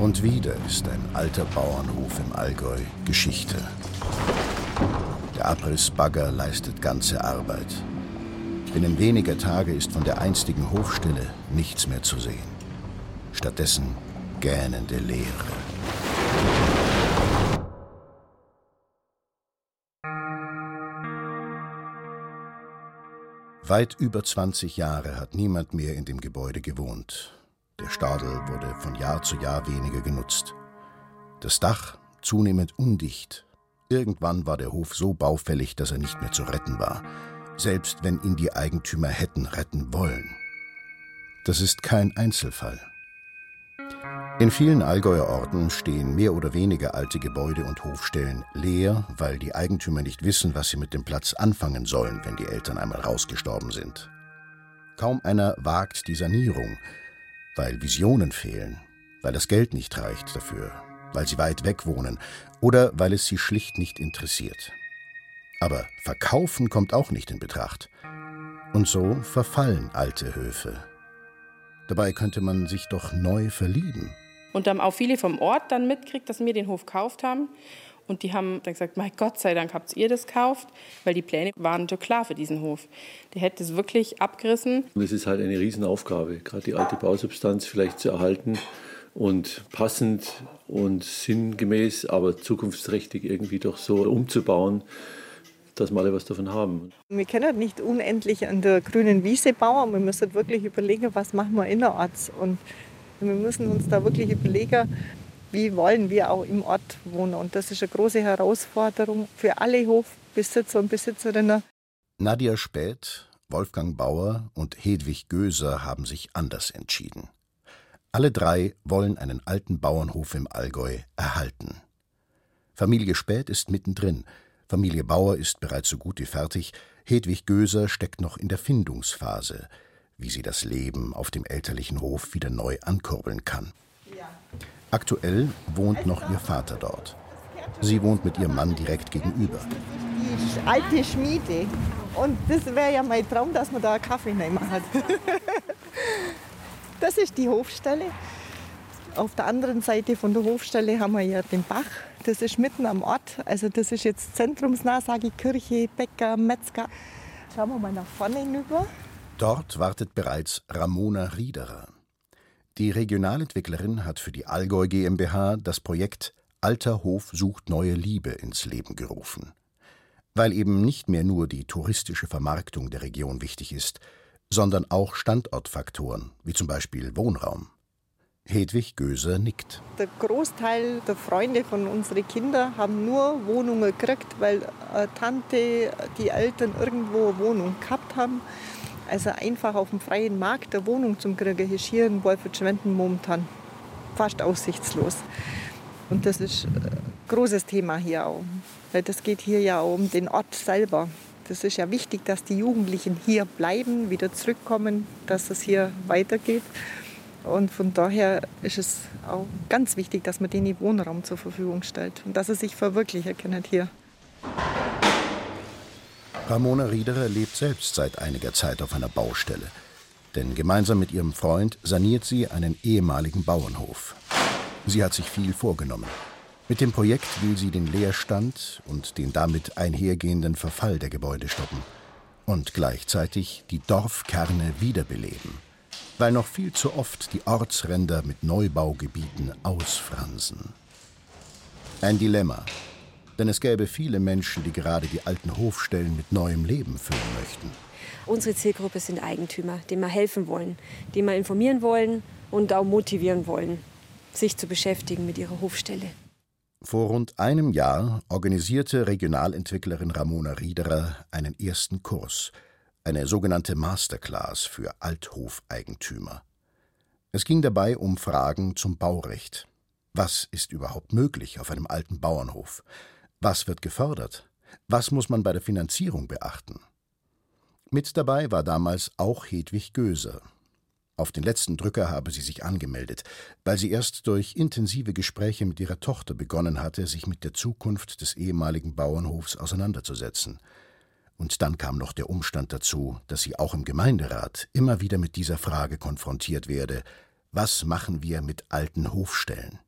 Und wieder ist ein alter Bauernhof im Allgäu Geschichte. Der Abrissbagger leistet ganze Arbeit. Binnen weniger Tage ist von der einstigen Hofstelle nichts mehr zu sehen. Stattdessen gähnende Leere. Weit über 20 Jahre hat niemand mehr in dem Gebäude gewohnt. Der Stadel wurde von Jahr zu Jahr weniger genutzt. Das Dach zunehmend undicht. Irgendwann war der Hof so baufällig, dass er nicht mehr zu retten war, selbst wenn ihn die Eigentümer hätten retten wollen. Das ist kein Einzelfall. In vielen Allgäuer Orten stehen mehr oder weniger alte Gebäude und Hofstellen leer, weil die Eigentümer nicht wissen, was sie mit dem Platz anfangen sollen, wenn die Eltern einmal rausgestorben sind. Kaum einer wagt die Sanierung, weil Visionen fehlen, weil das Geld nicht reicht dafür, weil sie weit weg wohnen oder weil es sie schlicht nicht interessiert. Aber verkaufen kommt auch nicht in Betracht. Und so verfallen alte Höfe. Dabei könnte man sich doch neu verlieben. Und dann auch viele vom Ort dann mitkriegt, dass wir den Hof gekauft haben. Und die haben dann gesagt, mein Gott sei Dank habt ihr das gekauft, weil die Pläne waren schon klar für diesen Hof. Der hätte es wirklich abgerissen. Und es ist halt eine Riesenaufgabe, gerade die alte Bausubstanz vielleicht zu erhalten und passend und sinngemäß, aber zukunftsträchtig irgendwie doch so umzubauen, dass wir alle was davon haben. Wir können nicht unendlich an der grünen Wiese bauen. Wir müssen wirklich überlegen, was machen wir innerorts. Und wir müssen uns da wirklich überlegen, wie wollen wir auch im Ort wohnen. Und das ist eine große Herausforderung für alle Hofbesitzer und Besitzerinnen. Nadia Späth, Wolfgang Bauer und Hedwig Göser haben sich anders entschieden. Alle drei wollen einen alten Bauernhof im Allgäu erhalten. Familie Späth ist mittendrin. Familie Bauer ist bereits so gut wie fertig. Hedwig Göser steckt noch in der Findungsphase, wie sie das Leben auf dem elterlichen Hof wieder neu ankurbeln kann. Aktuell wohnt noch ihr Vater dort. Sie wohnt mit ihrem Mann direkt gegenüber. Die alte Schmiede. Und das wäre ja mein Traum, dass man da einen Kaffee nehmen hat. Das ist die Hofstelle. Auf der anderen Seite von der Hofstelle haben wir ja den Bach. Das ist mitten am Ort. Also das ist jetzt zentrumsnah, sage ich, Kirche, Bäcker, Metzger. Schauen wir mal nach vorne hinüber. Dort wartet bereits Ramona Riederer. Die Regionalentwicklerin hat für die Allgäu GmbH das Projekt Alter Hof sucht neue Liebe ins Leben gerufen. Weil eben nicht mehr nur die touristische Vermarktung der Region wichtig ist, sondern auch Standortfaktoren, wie zum Beispiel Wohnraum. Hedwig Göser nickt. Der Großteil der Freunde von unseren Kindern haben nur Wohnungen gekriegt, weil eine Tante, die Eltern irgendwo eine Wohnung gehabt haben. Also einfach auf dem freien Markt eine Wohnung zum kriegen, ist hier in Wolfurt-Schwenden momentan fast aussichtslos. Und das ist ein großes Thema hier auch. Weil das geht hier ja auch um den Ort selber. Das ist ja wichtig, dass die Jugendlichen hier bleiben, wieder zurückkommen, dass es hier weitergeht. Und von daher ist es auch ganz wichtig, dass man denen Wohnraum zur Verfügung stellt und dass sie sich verwirklichen können hier. Ramona Riederer lebt selbst seit einiger Zeit auf einer Baustelle. Denn gemeinsam mit ihrem Freund saniert sie einen ehemaligen Bauernhof. Sie hat sich viel vorgenommen. Mit dem Projekt will sie den Leerstand und den damit einhergehenden Verfall der Gebäude stoppen und gleichzeitig die Dorfkerne wiederbeleben, weil noch viel zu oft die Ortsränder mit Neubaugebieten ausfransen. Ein Dilemma, denn es gäbe viele Menschen, die gerade die alten Hofstellen mit neuem Leben füllen möchten. Unsere Zielgruppe sind Eigentümer, denen wir helfen wollen, denen wir informieren wollen und auch motivieren wollen, sich zu beschäftigen mit ihrer Hofstelle. Vor rund einem Jahr organisierte Regionalentwicklerin Ramona Riederer einen ersten Kurs, eine sogenannte Masterclass für Althofeigentümer. Es ging dabei um Fragen zum Baurecht. Was ist überhaupt möglich auf einem alten Bauernhof? Was wird gefördert? Was muss man bei der Finanzierung beachten? Mit dabei war damals auch Hedwig Göser. Auf den letzten Drücker habe sie sich angemeldet, weil sie erst durch intensive Gespräche mit ihrer Tochter begonnen hatte, sich mit der Zukunft des ehemaligen Bauernhofs auseinanderzusetzen. Und dann kam noch der Umstand dazu, dass sie auch im Gemeinderat immer wieder mit dieser Frage konfrontiert werde: Was machen wir mit alten Hofstellen?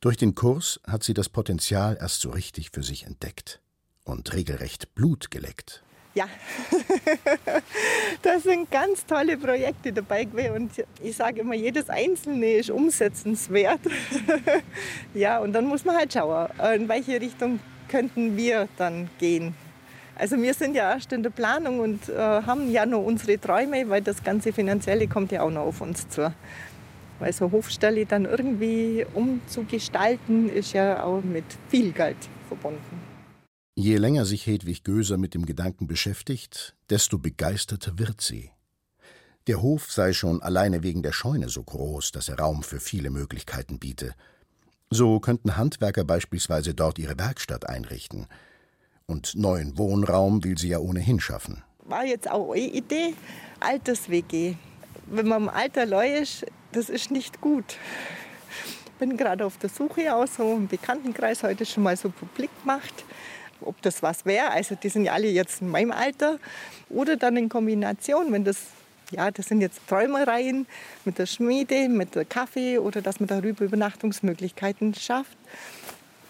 Durch den Kurs hat sie das Potenzial erst so richtig für sich entdeckt und regelrecht Blut geleckt. Ja, da sind ganz tolle Projekte dabei gewesen und ich sage immer, jedes einzelne ist umsetzenswert. ja, und dann muss man halt schauen, in welche Richtung könnten wir dann gehen. Also wir sind ja erst in der Planung und äh, haben ja noch unsere Träume, weil das ganze Finanzielle kommt ja auch noch auf uns zu. Weil so Hofstelle dann irgendwie umzugestalten, ist ja auch mit viel Geld verbunden. Je länger sich Hedwig Göser mit dem Gedanken beschäftigt, desto begeisterter wird sie. Der Hof sei schon alleine wegen der Scheune so groß, dass er Raum für viele Möglichkeiten biete. So könnten Handwerker beispielsweise dort ihre Werkstatt einrichten. Und neuen Wohnraum will sie ja ohnehin schaffen. War jetzt auch eine Idee, Alters-WG. Wenn man im Alter neu ist, das ist nicht gut. Ich bin gerade auf der Suche aus so im Bekanntenkreis heute schon mal so publik gemacht ob das was wäre. Also die sind ja alle jetzt in meinem Alter. Oder dann in Kombination, wenn das, ja, das sind jetzt Träumereien mit der Schmiede, mit der Kaffee oder dass man darüber Übernachtungsmöglichkeiten schafft.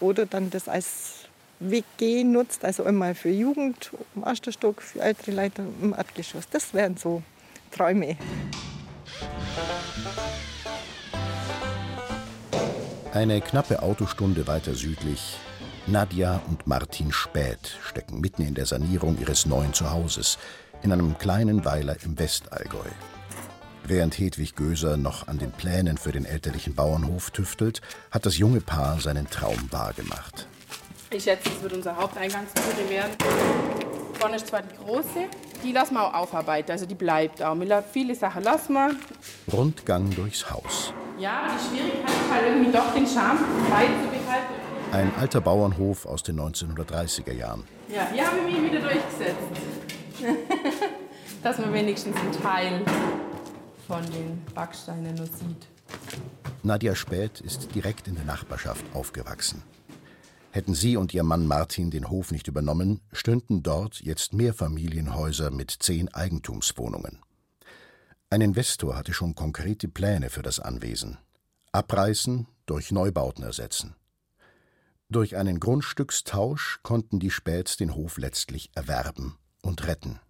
Oder dann das als WG nutzt, also einmal für Jugend im ersten Stock, für ältere Leute im Erdgeschoss. Das wären so Träume. Eine knappe Autostunde weiter südlich Nadja und Martin Späth stecken mitten in der Sanierung ihres neuen Zuhauses in einem kleinen Weiler im Westallgäu. Während Hedwig Göser noch an den Plänen für den elterlichen Bauernhof tüftelt, hat das junge Paar seinen Traum wahrgemacht. Ich schätze, es wird unser Haupteingangstür werden. Vorne ist zwar die große, die lassen wir auch aufarbeiten, also die bleibt auch. Viele Sachen lassen wir. Rundgang durchs Haus. Ja, aber die Schwierigkeit ist halt irgendwie doch den Charme beizubehalten ein alter Bauernhof aus den 1930er Jahren. Ja, hier habe ich mich wieder durchgesetzt. Dass man wenigstens einen Teil von den Backsteinen nur sieht. Nadja Späth ist direkt in der Nachbarschaft aufgewachsen. Hätten sie und ihr Mann Martin den Hof nicht übernommen, stünden dort jetzt mehr Familienhäuser mit zehn Eigentumswohnungen. Ein Investor hatte schon konkrete Pläne für das Anwesen. Abreißen, durch Neubauten ersetzen. Durch einen Grundstückstausch konnten die Späts den Hof letztlich erwerben und retten.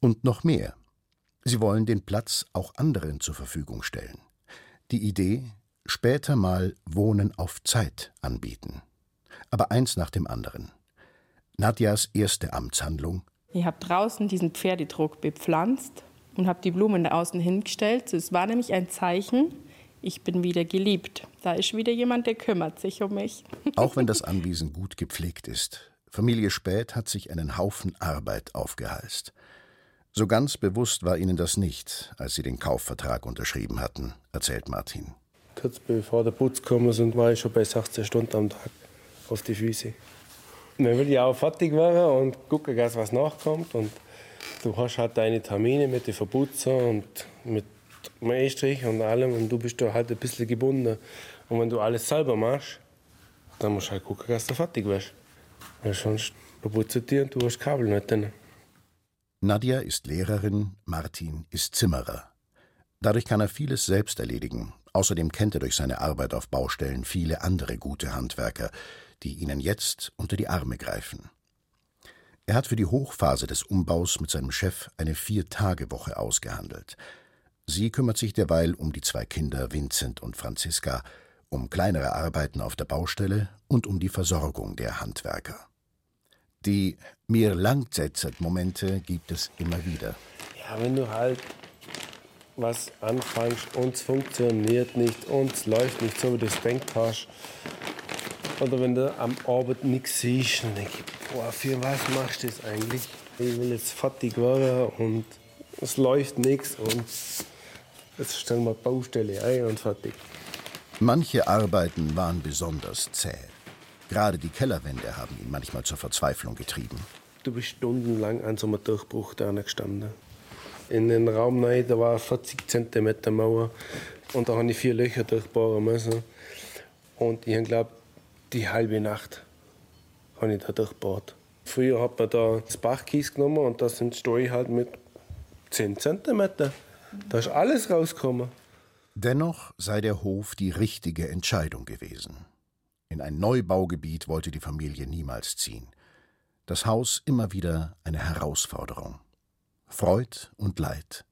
Und noch mehr. Sie wollen den Platz auch anderen zur Verfügung stellen. Die Idee, später mal Wohnen auf Zeit anbieten. Aber eins nach dem anderen. Nadjas erste Amtshandlung. Ich habe draußen diesen Pferdedruck bepflanzt und habe die Blumen da außen hingestellt. Es war nämlich ein Zeichen, ich bin wieder geliebt. Da ist wieder jemand, der kümmert sich um mich. Auch wenn das Anwesen gut gepflegt ist, Familie Späth hat sich einen Haufen Arbeit aufgehalst. So ganz bewusst war ihnen das nicht, als sie den Kaufvertrag unterschrieben hatten, erzählt Martin. Kurz bevor der Putz gekommen sind, war ich schon bei 16 Stunden am Tag auf die Füße. dann will ich auch fertig werden und gucken, was nachkommt. Und du hast halt deine Termine mit den Verputzern und mit Strich und allem und du bist da halt ein bisschen gebunden. Und wenn du alles selber machst, dann musst du halt gucken, dass du fertig wirst. Weil sonst verputzt dir und du hast Kabel nicht drin. Nadja ist Lehrerin, Martin ist Zimmerer. Dadurch kann er vieles selbst erledigen. Außerdem kennt er durch seine Arbeit auf Baustellen viele andere gute Handwerker, die ihnen jetzt unter die Arme greifen. Er hat für die Hochphase des Umbaus mit seinem Chef eine Vier-Tage-Woche ausgehandelt. Sie kümmert sich derweil um die zwei Kinder Vincent und Franziska, um kleinere Arbeiten auf der Baustelle und um die Versorgung der Handwerker. Die mir langtsetzet Momente gibt es immer wieder. Ja, wenn du halt was anfängst und es funktioniert nicht und es läuft nicht so, wie du es denkt. Oder wenn du am Abend nichts siehst, dann denke ich, boah, für was machst du das eigentlich? Ich will jetzt fertig werden und es läuft nichts und Jetzt stellen wir Baustelle ein und fertig. Manche Arbeiten waren besonders zäh. Gerade die Kellerwände haben ihn manchmal zur Verzweiflung getrieben. Du bist stundenlang an so einem Durchbruch da gestanden. In den Raum rein, da war 40 cm Mauer und da habe ich vier Löcher durchbohren müssen. Und ich glaube, die halbe Nacht habe ich da durchbohrt. Früher hat man da das Bachkies genommen und da sind Stoi halt mit 10 cm. Da ist alles rausgekommen. Dennoch sei der Hof die richtige Entscheidung gewesen. In ein Neubaugebiet wollte die Familie niemals ziehen. Das Haus immer wieder eine Herausforderung. Freud und Leid.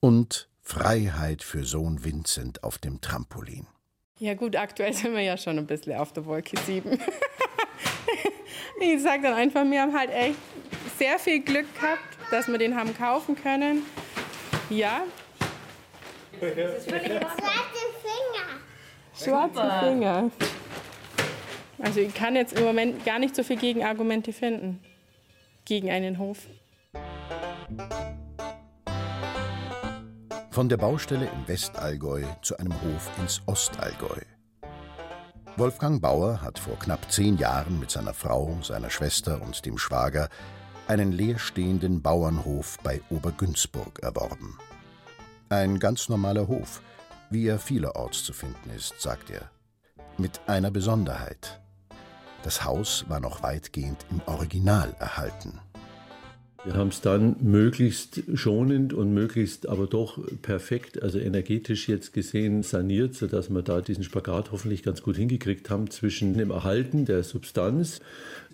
Und Freiheit für Sohn Vincent auf dem Trampolin. Ja gut, aktuell sind wir ja schon ein bisschen auf der Wolke 7. ich sage dann einfach, wir haben halt echt sehr viel Glück gehabt, dass wir den haben kaufen können. Ja. Schwarze Finger. Schwarze Finger. Also ich kann jetzt im Moment gar nicht so viel Gegenargumente finden. Gegen einen Hof. Von der Baustelle im Westallgäu zu einem Hof ins Ostallgäu. Wolfgang Bauer hat vor knapp zehn Jahren mit seiner Frau, seiner Schwester und dem Schwager einen leerstehenden Bauernhof bei Obergünzburg erworben. Ein ganz normaler Hof, wie er vielerorts zu finden ist, sagt er. Mit einer Besonderheit. Das Haus war noch weitgehend im Original erhalten. Wir haben es dann möglichst schonend und möglichst aber doch perfekt, also energetisch jetzt gesehen, saniert, sodass wir da diesen Spagat hoffentlich ganz gut hingekriegt haben zwischen dem Erhalten der Substanz,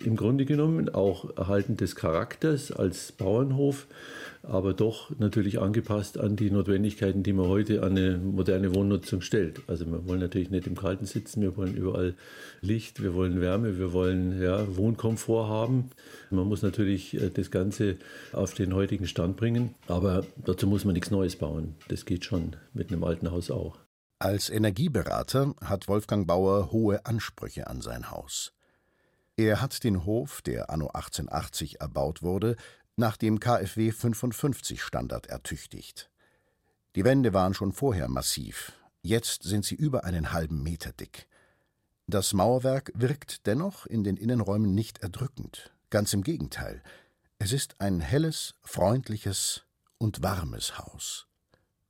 im Grunde genommen auch Erhalten des Charakters als Bauernhof, aber doch natürlich angepasst an die Notwendigkeiten, die man heute an eine moderne Wohnnutzung stellt. Also wir wollen natürlich nicht im Kalten sitzen, wir wollen überall Licht, wir wollen Wärme, wir wollen ja, Wohnkomfort haben. Man muss natürlich äh, das Ganze auf den heutigen Stand bringen, aber dazu muss man nichts Neues bauen. Das geht schon mit einem alten Haus auch. Als Energieberater hat Wolfgang Bauer hohe Ansprüche an sein Haus. Er hat den Hof, der anno 1880 erbaut wurde, nach dem KfW 55 Standard ertüchtigt. Die Wände waren schon vorher massiv, jetzt sind sie über einen halben Meter dick. Das Mauerwerk wirkt dennoch in den Innenräumen nicht erdrückend, ganz im Gegenteil. Es ist ein helles, freundliches und warmes Haus.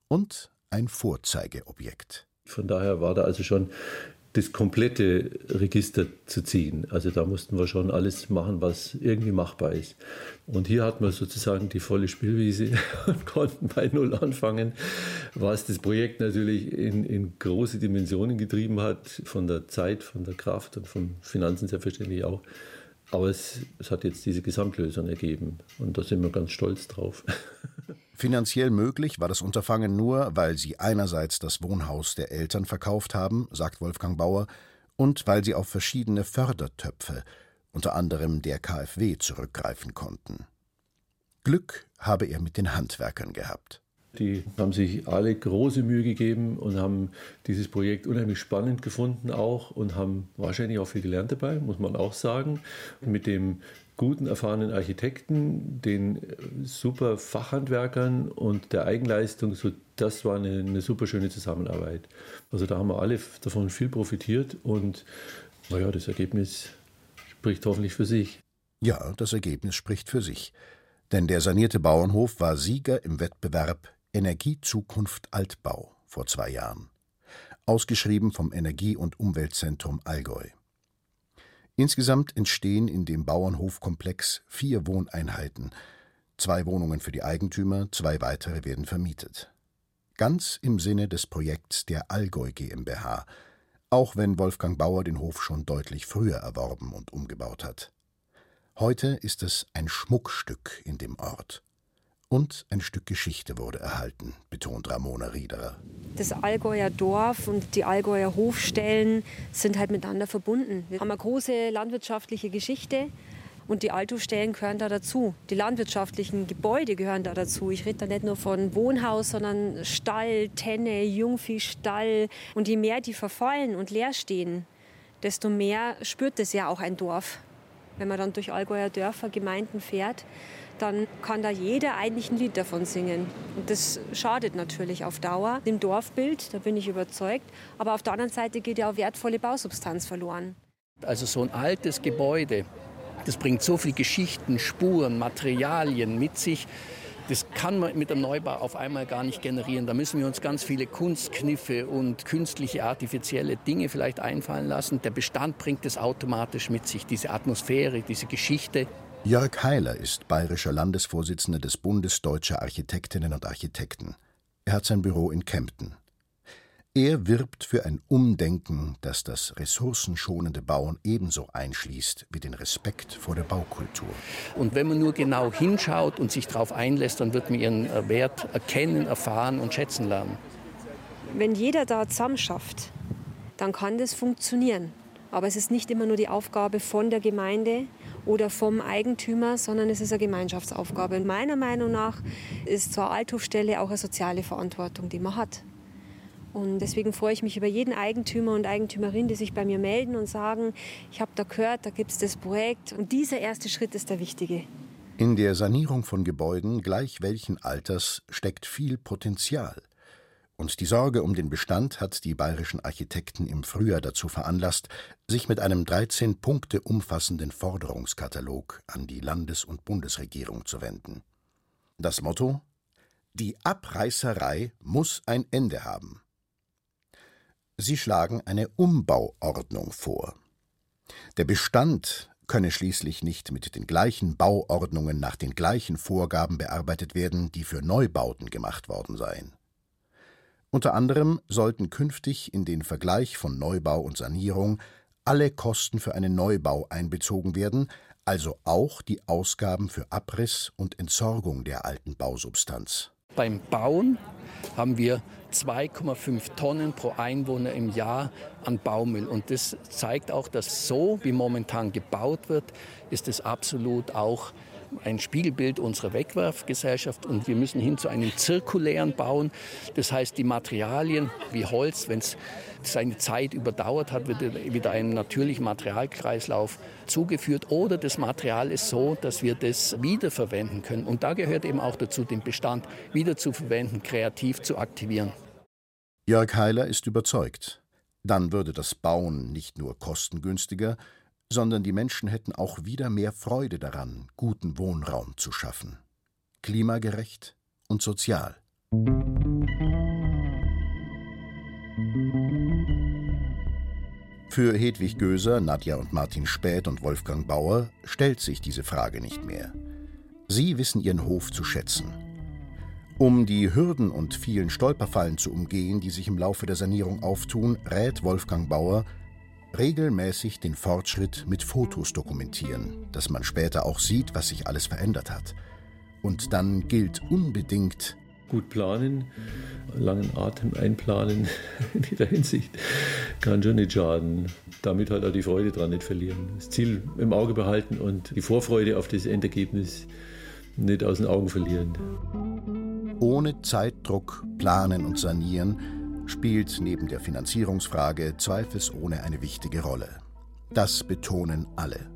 Und ein Vorzeigeobjekt. Von daher war da also schon das komplette Register zu ziehen. Also da mussten wir schon alles machen, was irgendwie machbar ist. Und hier hatten wir sozusagen die volle Spielwiese und konnten bei Null anfangen, was das Projekt natürlich in, in große Dimensionen getrieben hat, von der Zeit, von der Kraft und von Finanzen selbstverständlich auch. Aber es, es hat jetzt diese Gesamtlösung ergeben und da sind wir ganz stolz drauf. Finanziell möglich war das Unterfangen nur, weil sie einerseits das Wohnhaus der Eltern verkauft haben, sagt Wolfgang Bauer, und weil sie auf verschiedene Fördertöpfe, unter anderem der KfW, zurückgreifen konnten. Glück habe er mit den Handwerkern gehabt. Die haben sich alle große Mühe gegeben und haben dieses Projekt unheimlich spannend gefunden auch und haben wahrscheinlich auch viel gelernt dabei, muss man auch sagen. mit dem guten, erfahrenen Architekten, den super Fachhandwerkern und der Eigenleistung, so, das war eine, eine super schöne Zusammenarbeit. Also da haben wir alle davon viel profitiert und naja, das Ergebnis spricht hoffentlich für sich. Ja, das Ergebnis spricht für sich. Denn der sanierte Bauernhof war Sieger im Wettbewerb Energiezukunft Altbau vor zwei Jahren. Ausgeschrieben vom Energie- und Umweltzentrum Allgäu. Insgesamt entstehen in dem Bauernhofkomplex vier Wohneinheiten. Zwei Wohnungen für die Eigentümer, zwei weitere werden vermietet. Ganz im Sinne des Projekts der Allgäu GmbH, auch wenn Wolfgang Bauer den Hof schon deutlich früher erworben und umgebaut hat. Heute ist es ein Schmuckstück in dem Ort. Und ein Stück Geschichte wurde erhalten, betont Ramona Riederer. Das Allgäuer Dorf und die Allgäuer Hofstellen sind halt miteinander verbunden. Wir haben eine große landwirtschaftliche Geschichte und die Althofstellen gehören da dazu. Die landwirtschaftlichen Gebäude gehören da dazu. Ich rede da nicht nur von Wohnhaus, sondern Stall, Tenne, Jungviehstall. Und je mehr die verfallen und leer stehen, desto mehr spürt es ja auch ein Dorf. Wenn man dann durch Allgäuer Dörfer, Gemeinden fährt, dann kann da jeder eigentlich ein Lied davon singen. Und das schadet natürlich auf Dauer dem Dorfbild, da bin ich überzeugt. Aber auf der anderen Seite geht ja auch wertvolle Bausubstanz verloren. Also so ein altes Gebäude, das bringt so viele Geschichten, Spuren, Materialien mit sich. Das kann man mit einem Neubau auf einmal gar nicht generieren. Da müssen wir uns ganz viele Kunstkniffe und künstliche, artifizielle Dinge vielleicht einfallen lassen. Der Bestand bringt es automatisch mit sich, diese Atmosphäre, diese Geschichte. Jörg Heiler ist bayerischer Landesvorsitzender des Bundes Deutscher Architektinnen und Architekten. Er hat sein Büro in Kempten. Er wirbt für ein Umdenken, das das ressourcenschonende Bauen ebenso einschließt wie den Respekt vor der Baukultur. Und wenn man nur genau hinschaut und sich darauf einlässt, dann wird man ihren Wert erkennen, erfahren und schätzen lernen. Wenn jeder da zusammen schafft, dann kann das funktionieren. Aber es ist nicht immer nur die Aufgabe von der Gemeinde oder vom Eigentümer, sondern es ist eine Gemeinschaftsaufgabe. Und meiner Meinung nach ist zur Althofstelle auch eine soziale Verantwortung, die man hat. Und deswegen freue ich mich über jeden Eigentümer und Eigentümerin, die sich bei mir melden und sagen, ich habe da gehört, da gibt es das Projekt. Und dieser erste Schritt ist der wichtige. In der Sanierung von Gebäuden, gleich welchen Alters, steckt viel Potenzial. Und die Sorge um den Bestand hat die bayerischen Architekten im Frühjahr dazu veranlasst, sich mit einem 13 Punkte umfassenden Forderungskatalog an die Landes- und Bundesregierung zu wenden. Das Motto Die Abreißerei muss ein Ende haben. Sie schlagen eine Umbauordnung vor. Der Bestand könne schließlich nicht mit den gleichen Bauordnungen nach den gleichen Vorgaben bearbeitet werden, die für Neubauten gemacht worden seien. Unter anderem sollten künftig in den Vergleich von Neubau und Sanierung alle Kosten für einen Neubau einbezogen werden, also auch die Ausgaben für Abriss und Entsorgung der alten Bausubstanz. Beim Bauen haben wir 2,5 Tonnen pro Einwohner im Jahr an Baumüll. Und das zeigt auch, dass so, wie momentan gebaut wird, ist es absolut auch ein Spiegelbild unserer Wegwerfgesellschaft und wir müssen hin zu einem zirkulären Bauen. Das heißt, die Materialien wie Holz, wenn es seine Zeit überdauert hat, wird wieder einem natürlichen Materialkreislauf zugeführt oder das Material ist so, dass wir das wiederverwenden können. Und da gehört eben auch dazu, den Bestand wieder zu verwenden, kreativ zu aktivieren. Jörg Heiler ist überzeugt. Dann würde das Bauen nicht nur kostengünstiger, sondern die Menschen hätten auch wieder mehr Freude daran, guten Wohnraum zu schaffen. Klimagerecht und sozial. Für Hedwig Göser, Nadja und Martin Späth und Wolfgang Bauer stellt sich diese Frage nicht mehr. Sie wissen ihren Hof zu schätzen. Um die Hürden und vielen Stolperfallen zu umgehen, die sich im Laufe der Sanierung auftun, rät Wolfgang Bauer, regelmäßig den Fortschritt mit Fotos dokumentieren, dass man später auch sieht, was sich alles verändert hat. Und dann gilt unbedingt gut planen, langen Atem einplanen in jeder Hinsicht kann schon nicht schaden. Damit halt auch die Freude dran nicht verlieren. Das Ziel im Auge behalten und die Vorfreude auf das Endergebnis nicht aus den Augen verlieren. Ohne Zeitdruck planen und sanieren spielt neben der Finanzierungsfrage zweifelsohne eine wichtige Rolle. Das betonen alle.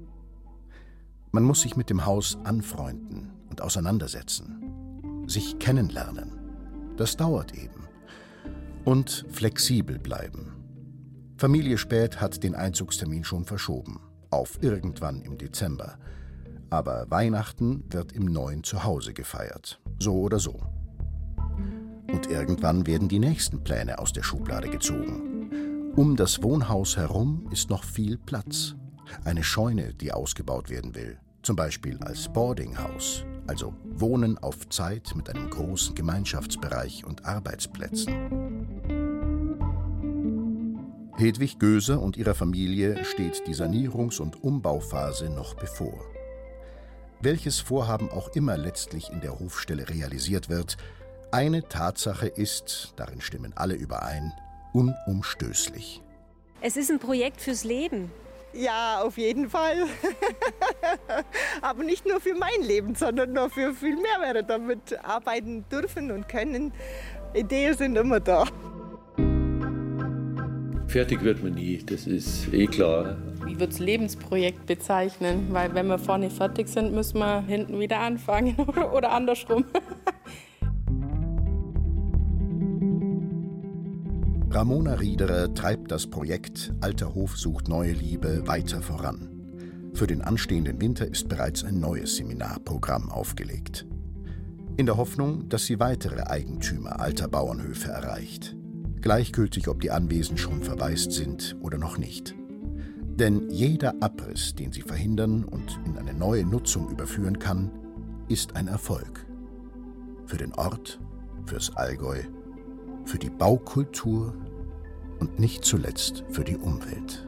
Man muss sich mit dem Haus anfreunden und auseinandersetzen, sich kennenlernen. Das dauert eben. Und flexibel bleiben. Familie Späth hat den Einzugstermin schon verschoben, auf irgendwann im Dezember. Aber Weihnachten wird im neuen Zuhause gefeiert, so oder so. Irgendwann werden die nächsten Pläne aus der Schublade gezogen. Um das Wohnhaus herum ist noch viel Platz. Eine Scheune, die ausgebaut werden will. Zum Beispiel als Boardinghaus, also Wohnen auf Zeit mit einem großen Gemeinschaftsbereich und Arbeitsplätzen. Hedwig Göser und ihrer Familie steht die Sanierungs- und Umbauphase noch bevor. Welches Vorhaben auch immer letztlich in der Hofstelle realisiert wird, eine Tatsache ist, darin stimmen alle überein, unumstößlich. Es ist ein Projekt fürs Leben. Ja, auf jeden Fall. Aber nicht nur für mein Leben, sondern noch für viel mehr werde damit arbeiten dürfen und können. Ideen sind immer da. Fertig wird man nie, das ist eh klar. Ich würde es Lebensprojekt bezeichnen, weil wenn wir vorne fertig sind, müssen wir hinten wieder anfangen oder andersrum. Ramona Riederer treibt das Projekt Alter Hof sucht neue Liebe weiter voran. Für den anstehenden Winter ist bereits ein neues Seminarprogramm aufgelegt. In der Hoffnung, dass sie weitere Eigentümer alter Bauernhöfe erreicht. Gleichgültig, ob die Anwesen schon verwaist sind oder noch nicht. Denn jeder Abriss, den sie verhindern und in eine neue Nutzung überführen kann, ist ein Erfolg. Für den Ort, fürs Allgäu, für die Baukultur und nicht zuletzt für die Umwelt.